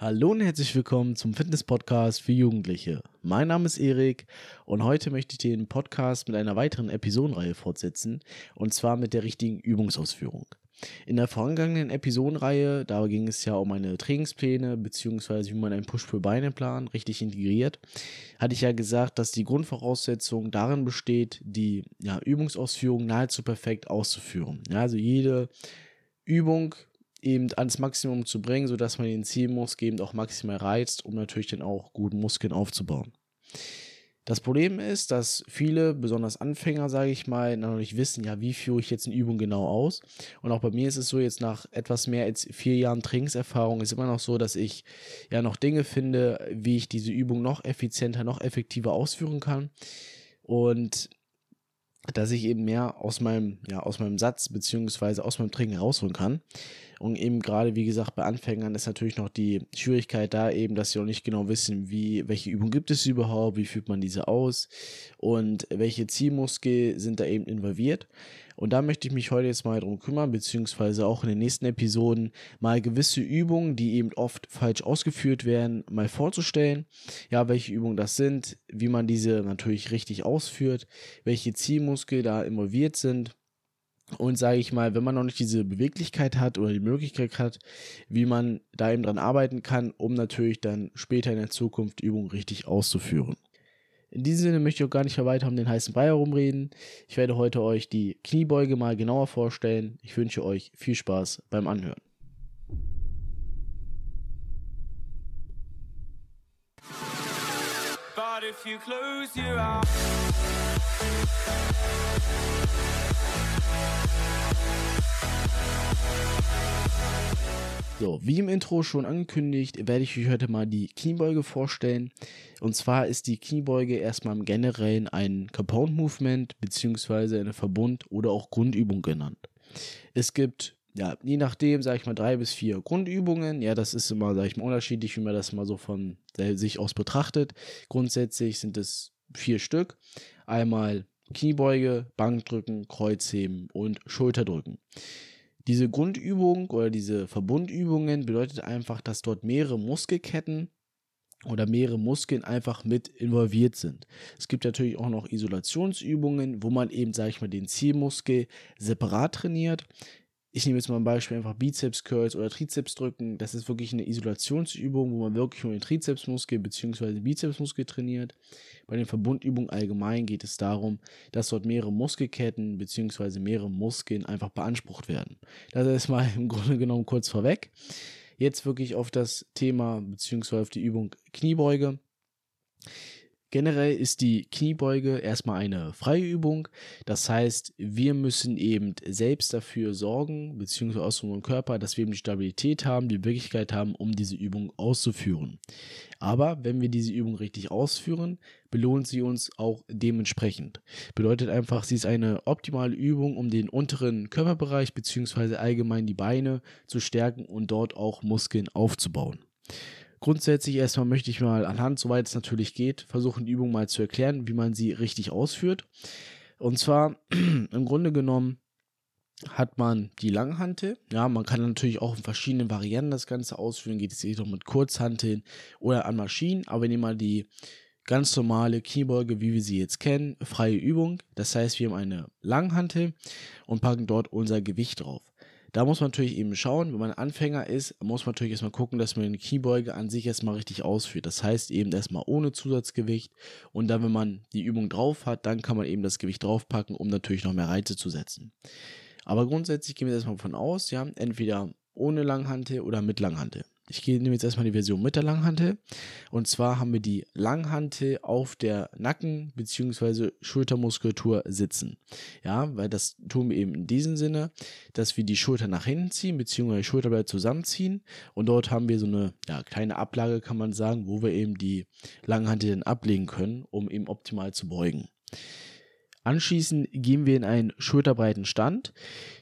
Hallo und herzlich willkommen zum Fitness-Podcast für Jugendliche. Mein Name ist Erik und heute möchte ich den Podcast mit einer weiteren Episodenreihe fortsetzen und zwar mit der richtigen Übungsausführung. In der vorangegangenen Episodenreihe, da ging es ja um meine Trainingspläne beziehungsweise wie man einen Push-Pull-Beine-Plan richtig integriert, hatte ich ja gesagt, dass die Grundvoraussetzung darin besteht, die ja, Übungsausführung nahezu perfekt auszuführen. Ja, also jede Übung eben ans Maximum zu bringen, sodass man den Zielmuskel eben auch maximal reizt, um natürlich dann auch gut Muskeln aufzubauen. Das Problem ist, dass viele, besonders Anfänger, sage ich mal, noch nicht wissen, ja, wie führe ich jetzt eine Übung genau aus. Und auch bei mir ist es so, jetzt nach etwas mehr als vier Jahren Trainingserfahrung ist immer noch so, dass ich ja noch Dinge finde, wie ich diese Übung noch effizienter, noch effektiver ausführen kann. Und dass ich eben mehr aus meinem, ja, aus meinem Satz beziehungsweise aus meinem Training rausholen kann. Und eben gerade, wie gesagt, bei Anfängern ist natürlich noch die Schwierigkeit da eben, dass sie noch nicht genau wissen, wie, welche Übung gibt es überhaupt, wie führt man diese aus und welche Zielmuskel sind da eben involviert. Und da möchte ich mich heute jetzt mal drum kümmern, beziehungsweise auch in den nächsten Episoden mal gewisse Übungen, die eben oft falsch ausgeführt werden, mal vorzustellen. Ja, welche Übungen das sind, wie man diese natürlich richtig ausführt, welche Zielmuskel da involviert sind und sage ich mal, wenn man noch nicht diese Beweglichkeit hat oder die Möglichkeit hat, wie man da eben dran arbeiten kann, um natürlich dann später in der Zukunft Übungen richtig auszuführen. In diesem Sinne möchte ich auch gar nicht mehr weiter um den heißen Brei herumreden. Ich werde heute euch die Kniebeuge mal genauer vorstellen. Ich wünsche euch viel Spaß beim Anhören. If you close your eyes So, wie im Intro schon angekündigt, werde ich euch heute mal die Kniebeuge vorstellen. Und zwar ist die Kniebeuge erstmal im Generellen ein Compound Movement beziehungsweise eine Verbund- oder auch Grundübung genannt. Es gibt ja, je nachdem, sage ich mal, drei bis vier Grundübungen. Ja, das ist immer, sage ich mal, unterschiedlich, wie man das mal so von sich aus betrachtet. Grundsätzlich sind es vier Stück. Einmal Kniebeuge, Bankdrücken, Kreuzheben und Schulterdrücken. Diese Grundübung oder diese Verbundübungen bedeutet einfach, dass dort mehrere Muskelketten oder mehrere Muskeln einfach mit involviert sind. Es gibt natürlich auch noch Isolationsübungen, wo man eben, sage ich mal, den Zielmuskel separat trainiert ich nehme jetzt mal ein Beispiel, einfach Bizeps Curls oder Trizeps drücken. Das ist wirklich eine Isolationsübung, wo man wirklich nur den Trizepsmuskel bzw. Bizepsmuskel trainiert. Bei den Verbundübungen allgemein geht es darum, dass dort mehrere Muskelketten bzw. mehrere Muskeln einfach beansprucht werden. Das ist mal im Grunde genommen kurz vorweg. Jetzt wirklich auf das Thema bzw. auf die Übung Kniebeuge. Generell ist die Kniebeuge erstmal eine freie Übung. Das heißt, wir müssen eben selbst dafür sorgen, beziehungsweise aus unserem Körper, dass wir eben die Stabilität haben, die Möglichkeit haben, um diese Übung auszuführen. Aber wenn wir diese Übung richtig ausführen, belohnt sie uns auch dementsprechend. Bedeutet einfach, sie ist eine optimale Übung, um den unteren Körperbereich beziehungsweise allgemein die Beine zu stärken und dort auch Muskeln aufzubauen. Grundsätzlich erstmal möchte ich mal anhand, soweit es natürlich geht, versuchen, die Übung mal zu erklären, wie man sie richtig ausführt. Und zwar im Grunde genommen hat man die Langhantel. Ja, man kann natürlich auch in verschiedenen Varianten das Ganze ausführen. Geht es jedoch mit Kurzhanteln oder an Maschinen. Aber wir nehmen mal die ganz normale Kniebeuge, wie wir sie jetzt kennen, freie Übung. Das heißt, wir haben eine Langhantel und packen dort unser Gewicht drauf. Da muss man natürlich eben schauen, wenn man Anfänger ist, muss man natürlich erstmal gucken, dass man die Kniebeuge an sich erstmal richtig ausführt. Das heißt eben erstmal ohne Zusatzgewicht und dann, wenn man die Übung drauf hat, dann kann man eben das Gewicht draufpacken, um natürlich noch mehr Reize zu setzen. Aber grundsätzlich gehen wir erstmal von aus, ja, entweder ohne Langhantel oder mit Langhantel. Ich nehme jetzt erstmal die Version mit der Langhantel. Und zwar haben wir die Langhantel auf der Nacken- bzw. Schultermuskulatur sitzen. Ja, weil das tun wir eben in diesem Sinne, dass wir die Schulter nach hinten ziehen, bzw. die zusammenziehen. Und dort haben wir so eine ja, kleine Ablage, kann man sagen, wo wir eben die Langhantel dann ablegen können, um eben optimal zu beugen. Anschließend gehen wir in einen schulterbreiten Stand.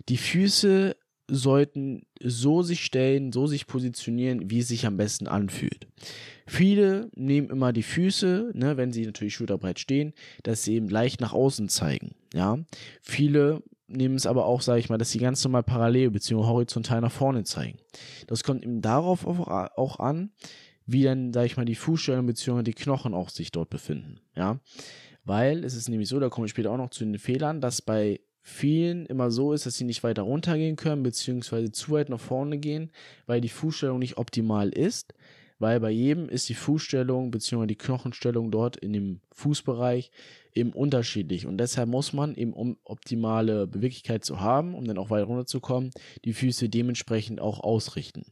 Die Füße sollten so sich stellen, so sich positionieren, wie es sich am besten anfühlt. Viele nehmen immer die Füße, ne, wenn sie natürlich schulterbreit stehen, dass sie eben leicht nach außen zeigen. Ja, viele nehmen es aber auch, sage ich mal, dass sie ganz normal parallel bzw. horizontal nach vorne zeigen. Das kommt eben darauf auch an, wie dann, sage ich mal, die Fußstellung bzw. die Knochen auch sich dort befinden. Ja, weil es ist nämlich so, da komme ich später auch noch zu den Fehlern, dass bei vielen immer so ist, dass sie nicht weiter runtergehen können, beziehungsweise zu weit nach vorne gehen, weil die Fußstellung nicht optimal ist weil bei jedem ist die Fußstellung bzw. die Knochenstellung dort in dem Fußbereich eben unterschiedlich und deshalb muss man eben, um optimale Beweglichkeit zu haben, um dann auch weiter runterzukommen, die Füße dementsprechend auch ausrichten.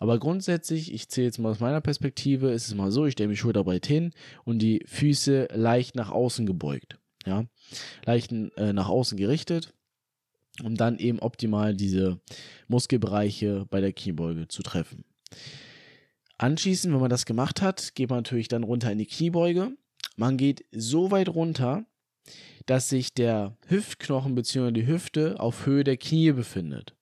Aber grundsätzlich, ich zähle jetzt mal aus meiner Perspektive, ist es mal so, ich stelle mich schulterbreit hin und die Füße leicht nach außen gebeugt, ja, leicht äh, nach außen gerichtet um dann eben optimal diese Muskelbereiche bei der Kniebeuge zu treffen. Anschließend, wenn man das gemacht hat, geht man natürlich dann runter in die Kniebeuge. Man geht so weit runter, dass sich der Hüftknochen bzw. die Hüfte auf Höhe der Knie befindet.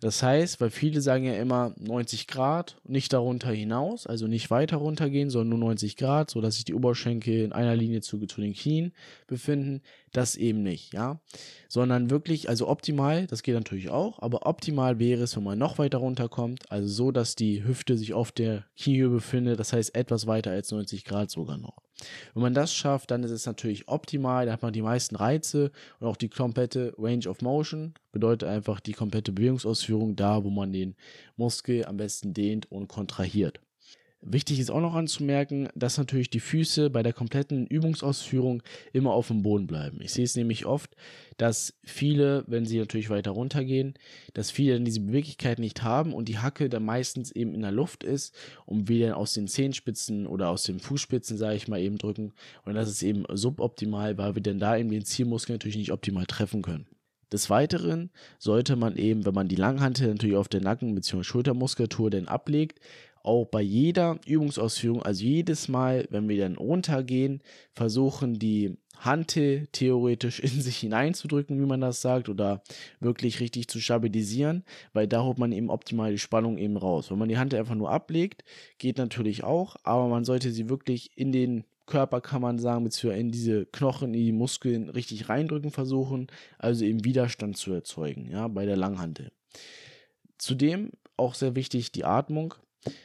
Das heißt, weil viele sagen ja immer 90 Grad, nicht darunter hinaus, also nicht weiter runtergehen, sondern nur 90 Grad, sodass sich die Oberschenkel in einer Linie zu, zu den Knien befinden. Das eben nicht, ja. Sondern wirklich, also optimal, das geht natürlich auch, aber optimal wäre es, wenn man noch weiter runterkommt, also so, dass die Hüfte sich auf der Kniehöhe befindet, das heißt etwas weiter als 90 Grad sogar noch. Wenn man das schafft, dann ist es natürlich optimal, da hat man die meisten Reize und auch die komplette Range of Motion, bedeutet einfach die komplette Bewegungsausführung da, wo man den Muskel am besten dehnt und kontrahiert. Wichtig ist auch noch anzumerken, dass natürlich die Füße bei der kompletten Übungsausführung immer auf dem Boden bleiben. Ich sehe es nämlich oft, dass viele, wenn sie natürlich weiter runtergehen, dass viele dann diese Beweglichkeit nicht haben und die Hacke dann meistens eben in der Luft ist und wir dann aus den Zehenspitzen oder aus den Fußspitzen, sage ich mal, eben drücken. Und das ist eben suboptimal, weil wir dann da eben den Zielmuskel natürlich nicht optimal treffen können. Des Weiteren sollte man eben, wenn man die Langhantel natürlich auf der Nacken- bzw. Schultermuskulatur dann ablegt, auch bei jeder Übungsausführung, also jedes Mal, wenn wir dann runtergehen, versuchen die Hantel theoretisch in sich hineinzudrücken, wie man das sagt, oder wirklich richtig zu stabilisieren, weil da holt man eben optimal die Spannung eben raus. Wenn man die Hantel einfach nur ablegt, geht natürlich auch, aber man sollte sie wirklich in den Körper, kann man sagen, beziehungsweise in diese Knochen, in die Muskeln richtig reindrücken versuchen, also eben Widerstand zu erzeugen, ja, bei der Langhantel. Zudem auch sehr wichtig die Atmung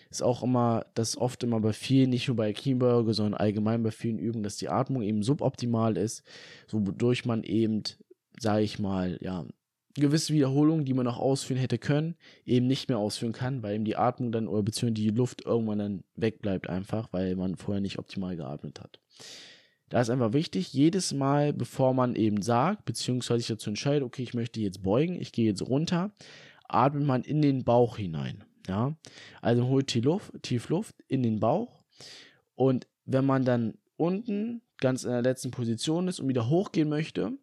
ist auch immer, das oft immer bei vielen, nicht nur bei Kniebeuge, sondern allgemein bei vielen Übungen, dass die Atmung eben suboptimal ist, wodurch man eben, sage ich mal, ja, gewisse Wiederholungen, die man noch ausführen hätte können, eben nicht mehr ausführen kann, weil eben die Atmung dann oder beziehungsweise die Luft irgendwann dann wegbleibt einfach, weil man vorher nicht optimal geatmet hat. Da ist einfach wichtig, jedes Mal, bevor man eben sagt, beziehungsweise sich dazu entscheidet, okay, ich möchte jetzt beugen, ich gehe jetzt runter, atmet man in den Bauch hinein. Ja, also holt tief Luft, in den Bauch. Und wenn man dann unten ganz in der letzten Position ist und wieder hochgehen möchte,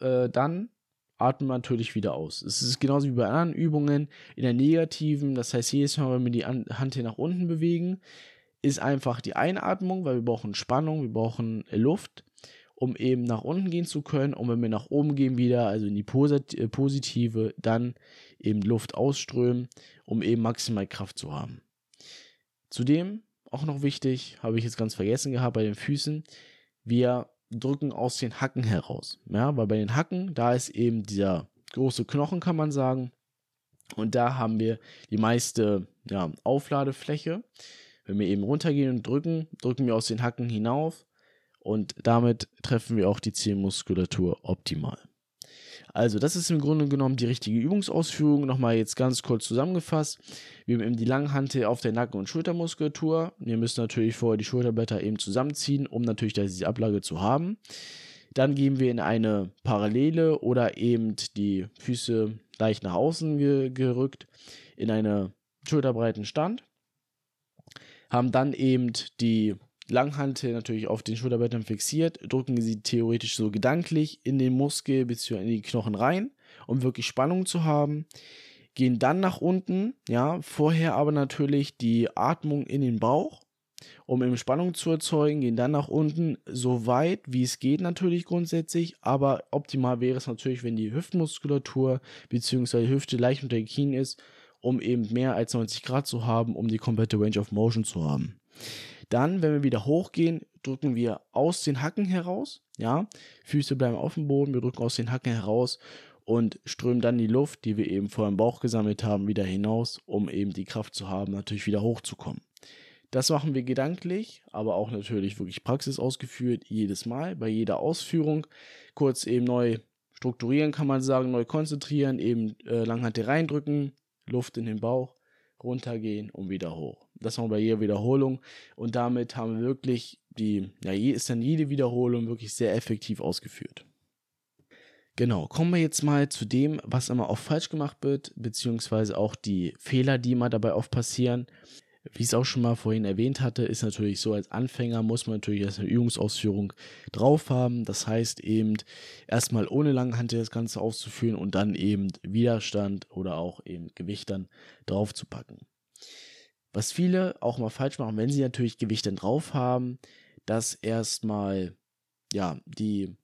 äh, dann atmet man natürlich wieder aus. Es ist genauso wie bei anderen Übungen in der negativen, das heißt jedes Mal, wenn wir die Hand hier nach unten bewegen, ist einfach die Einatmung, weil wir brauchen Spannung, wir brauchen Luft um eben nach unten gehen zu können. Und wenn wir nach oben gehen wieder, also in die äh, positive, dann eben Luft ausströmen, um eben maximal Kraft zu haben. Zudem, auch noch wichtig, habe ich jetzt ganz vergessen gehabt bei den Füßen, wir drücken aus den Hacken heraus. Ja, weil bei den Hacken, da ist eben dieser große Knochen, kann man sagen. Und da haben wir die meiste ja, Aufladefläche. Wenn wir eben runtergehen und drücken, drücken wir aus den Hacken hinauf und damit treffen wir auch die Zielmuskulatur optimal. Also, das ist im Grunde genommen die richtige Übungsausführung. Nochmal jetzt ganz kurz zusammengefasst. Wir haben eben die Langhantel auf der Nacken- und Schultermuskulatur. Wir müssen natürlich vorher die Schulterblätter eben zusammenziehen, um natürlich diese Ablage zu haben. Dann gehen wir in eine Parallele oder eben die Füße leicht nach außen ge gerückt in einen schulterbreiten Stand. Haben dann eben die Langhantel natürlich auf den Schulterblättern fixiert, drücken sie theoretisch so gedanklich in den Muskel bzw. in die Knochen rein, um wirklich Spannung zu haben. Gehen dann nach unten, ja, vorher aber natürlich die Atmung in den Bauch, um eben Spannung zu erzeugen, gehen dann nach unten, so weit wie es geht natürlich grundsätzlich, aber optimal wäre es natürlich, wenn die Hüftmuskulatur bzw. Hüfte leicht unter den Knien ist, um eben mehr als 90 Grad zu haben, um die komplette Range of Motion zu haben. Dann, wenn wir wieder hochgehen, drücken wir aus den Hacken heraus, ja, Füße bleiben auf dem Boden, wir drücken aus den Hacken heraus und strömen dann die Luft, die wir eben vor dem Bauch gesammelt haben, wieder hinaus, um eben die Kraft zu haben, natürlich wieder hochzukommen. Das machen wir gedanklich, aber auch natürlich wirklich Praxis ausgeführt, jedes Mal, bei jeder Ausführung. Kurz eben neu strukturieren, kann man sagen, neu konzentrieren, eben äh, Langhantel reindrücken, Luft in den Bauch, runtergehen und wieder hoch. Das wir bei jeder Wiederholung und damit haben wir wirklich die, ja, ist dann jede Wiederholung wirklich sehr effektiv ausgeführt. Genau, kommen wir jetzt mal zu dem, was immer oft falsch gemacht wird, beziehungsweise auch die Fehler, die immer dabei oft passieren. Wie ich es auch schon mal vorhin erwähnt hatte, ist natürlich so, als Anfänger muss man natürlich erst eine Übungsausführung drauf haben. Das heißt eben erstmal ohne Langhantel das Ganze auszuführen und dann eben Widerstand oder auch eben Gewicht dann drauf zu packen. Was viele auch mal falsch machen, wenn sie natürlich Gewicht dann drauf haben, dass erstmal ja die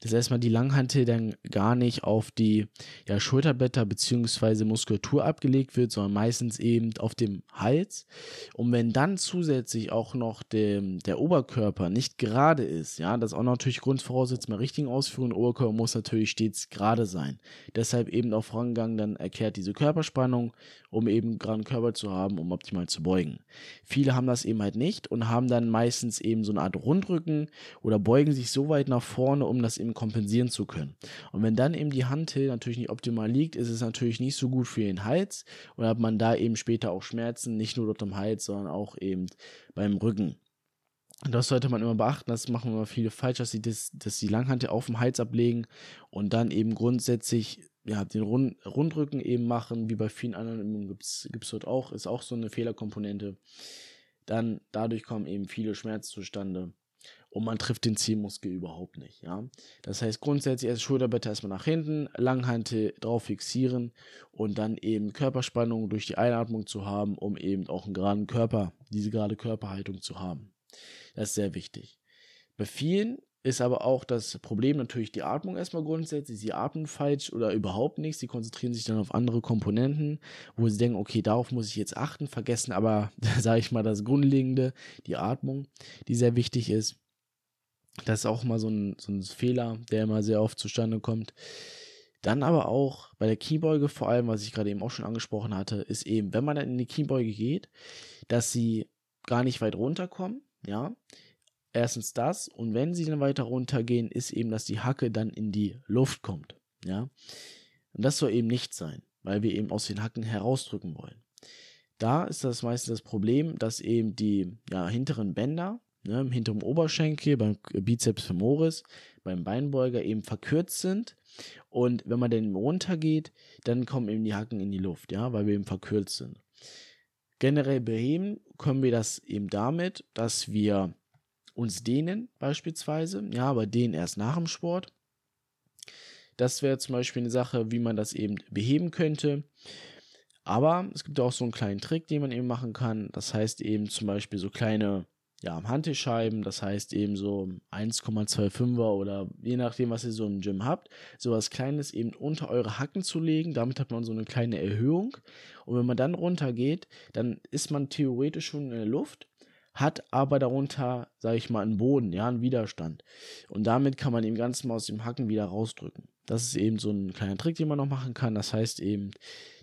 dass erstmal die Langhantel dann gar nicht auf die ja, Schulterblätter bzw. Muskulatur abgelegt wird, sondern meistens eben auf dem Hals. Und wenn dann zusätzlich auch noch de, der Oberkörper nicht gerade ist, ja, das ist auch natürlich Grundvoraussetzung bei richtigen Ausführungen, Oberkörper muss natürlich stets gerade sein. Deshalb eben auch vorangegangen dann erklärt diese Körperspannung, um eben geraden Körper zu haben, um optimal zu beugen. Viele haben das eben halt nicht und haben dann meistens eben so eine Art Rundrücken oder beugen sich so weit nach vorne, um das eben eben kompensieren zu können. Und wenn dann eben die Hantel natürlich nicht optimal liegt, ist es natürlich nicht so gut für den Hals und hat man da eben später auch Schmerzen, nicht nur dort am Hals, sondern auch eben beim Rücken. Das sollte man immer beachten, das machen immer viele falsch, dass sie das, dass die Langhantel auf dem Hals ablegen und dann eben grundsätzlich ja, den Rund, Rundrücken eben machen, wie bei vielen anderen Übungen gibt es dort auch, ist auch so eine Fehlerkomponente. Dann dadurch kommen eben viele Schmerzen zustande und man trifft den Zielmuskel überhaupt nicht. Ja? Das heißt grundsätzlich erst Schulterblätter erstmal nach hinten, Langhantel drauf fixieren und dann eben Körperspannung durch die Einatmung zu haben, um eben auch einen geraden Körper, diese gerade Körperhaltung zu haben. Das ist sehr wichtig. Bei vielen ist aber auch das Problem natürlich die Atmung erstmal grundsätzlich. Sie atmen falsch oder überhaupt nicht. Sie konzentrieren sich dann auf andere Komponenten, wo sie denken, okay, darauf muss ich jetzt achten, vergessen aber, sage ich mal, das Grundlegende, die Atmung, die sehr wichtig ist. Das ist auch mal so ein, so ein Fehler, der immer sehr oft zustande kommt. Dann aber auch bei der Keybeuge, vor allem, was ich gerade eben auch schon angesprochen hatte, ist eben, wenn man dann in die Keybeuge geht, dass sie gar nicht weit runterkommen, ja. Erstens das, und wenn sie dann weiter runtergehen, ist eben, dass die Hacke dann in die Luft kommt, ja. Und das soll eben nicht sein, weil wir eben aus den Hacken herausdrücken wollen. Da ist das meistens das Problem, dass eben die ja, hinteren Bänder ne, im hinteren Oberschenkel, beim Bizeps femoris, beim Beinbeuger eben verkürzt sind. Und wenn man dann runtergeht, dann kommen eben die Hacken in die Luft, ja, weil wir eben verkürzt sind. Generell beheben können wir das eben damit, dass wir uns dehnen, beispielsweise, ja, aber dehnen erst nach dem Sport. Das wäre zum Beispiel eine Sache, wie man das eben beheben könnte. Aber es gibt auch so einen kleinen Trick, den man eben machen kann. Das heißt eben zum Beispiel so kleine ja, Hantelscheiben, das heißt eben so 1,25er oder je nachdem, was ihr so im Gym habt, sowas Kleines eben unter eure Hacken zu legen. Damit hat man so eine kleine Erhöhung. Und wenn man dann runtergeht, dann ist man theoretisch schon in der Luft, hat aber darunter, sage ich mal, einen Boden, ja, einen Widerstand. Und damit kann man eben ganz mal aus dem Hacken wieder rausdrücken. Das ist eben so ein kleiner Trick, den man noch machen kann. Das heißt eben,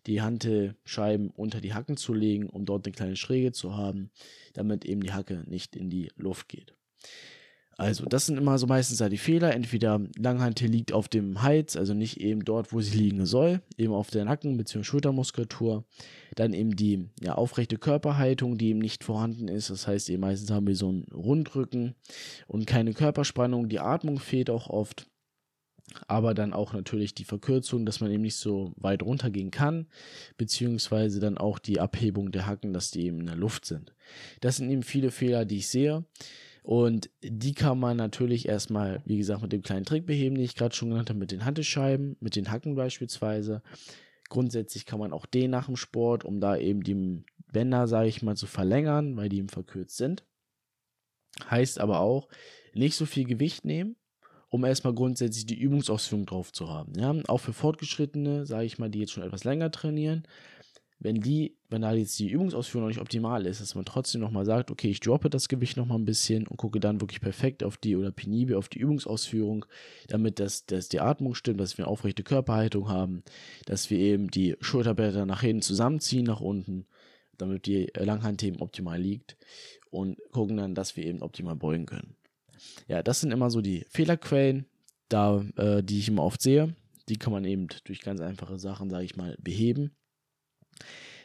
die Hantelscheiben unter die Hacken zu legen, um dort eine kleine Schräge zu haben, damit eben die Hacke nicht in die Luft geht. Also, das sind immer so meistens die Fehler. Entweder Langhantel liegt auf dem Hals, also nicht eben dort, wo sie liegen soll, eben auf der Nacken- bzw. Schultermuskulatur. Dann eben die ja, aufrechte Körperhaltung, die eben nicht vorhanden ist. Das heißt, eben meistens haben wir so einen Rundrücken und keine Körperspannung. Die Atmung fehlt auch oft aber dann auch natürlich die Verkürzung, dass man eben nicht so weit runtergehen kann, beziehungsweise dann auch die Abhebung der Hacken, dass die eben in der Luft sind. Das sind eben viele Fehler, die ich sehe. Und die kann man natürlich erstmal, wie gesagt, mit dem kleinen Trick beheben, den ich gerade schon genannt habe, mit den Hantelscheiben, mit den Hacken beispielsweise. Grundsätzlich kann man auch den nach dem Sport, um da eben die Bänder, sage ich mal, zu verlängern, weil die eben verkürzt sind. Heißt aber auch, nicht so viel Gewicht nehmen, um erstmal grundsätzlich die Übungsausführung drauf zu haben. Ja? Auch für Fortgeschrittene, sage ich mal, die jetzt schon etwas länger trainieren, wenn die, wenn da jetzt die Übungsausführung noch nicht optimal ist, dass man trotzdem nochmal sagt, okay, ich droppe das Gewicht nochmal ein bisschen und gucke dann wirklich perfekt auf die oder penibel auf die Übungsausführung, damit das, dass die Atmung stimmt, dass wir eine aufrechte Körperhaltung haben, dass wir eben die Schulterblätter nach hinten zusammenziehen, nach unten, damit die Langhand eben optimal liegt und gucken dann, dass wir eben optimal beugen können. Ja, das sind immer so die Fehlerquellen, da, äh, die ich immer oft sehe. Die kann man eben durch ganz einfache Sachen, sage ich mal, beheben.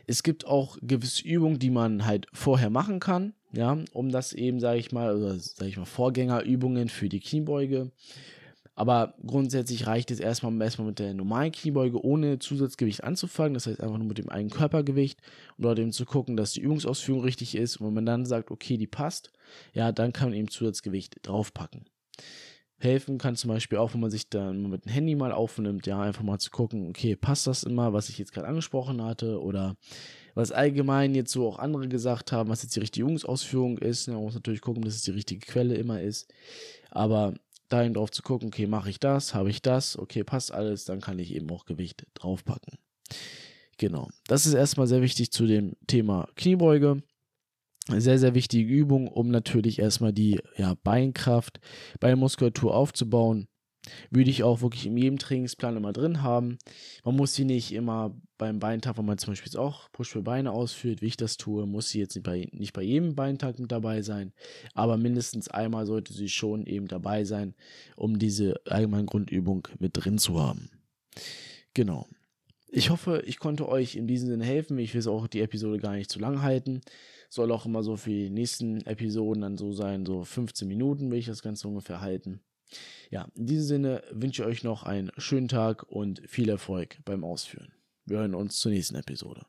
Es gibt auch gewisse Übungen, die man halt vorher machen kann, ja, um das eben, sage ich mal, oder sage ich mal, Vorgängerübungen für die Kniebeuge. Aber grundsätzlich reicht es erstmal, erstmal mit der normalen Kniebeuge ohne Zusatzgewicht anzufangen. Das heißt einfach nur mit dem eigenen Körpergewicht und dort eben zu gucken, dass die Übungsausführung richtig ist. Und wenn man dann sagt, okay, die passt, ja, dann kann man eben Zusatzgewicht draufpacken helfen kann zum Beispiel auch, wenn man sich dann mit dem Handy mal aufnimmt, ja, einfach mal zu gucken, okay, passt das immer, was ich jetzt gerade angesprochen hatte oder was allgemein jetzt so auch andere gesagt haben, was jetzt die richtige Übungsausführung ist. Ja, man muss natürlich gucken, dass es die richtige Quelle immer ist. Aber dahin drauf zu gucken, okay, mache ich das, habe ich das, okay, passt alles, dann kann ich eben auch Gewicht draufpacken. Genau. Das ist erstmal sehr wichtig zu dem Thema Kniebeuge sehr, sehr wichtige Übung, um natürlich erstmal die ja, Beinkraft, Beinmuskulatur aufzubauen. Würde ich auch wirklich in jedem Trainingsplan immer drin haben. Man muss sie nicht immer beim Beintag, wenn man zum Beispiel auch Push für Beine ausführt, wie ich das tue, muss sie jetzt nicht bei, nicht bei jedem Beintag mit dabei sein. Aber mindestens einmal sollte sie schon eben dabei sein, um diese allgemeine Grundübung mit drin zu haben. Genau. Ich hoffe, ich konnte euch in diesem Sinne helfen. Ich will es auch die Episode gar nicht zu lang halten. Soll auch immer so für die nächsten Episoden dann so sein, so 15 Minuten will ich das Ganze ungefähr halten. Ja, in diesem Sinne wünsche ich euch noch einen schönen Tag und viel Erfolg beim Ausführen. Wir hören uns zur nächsten Episode.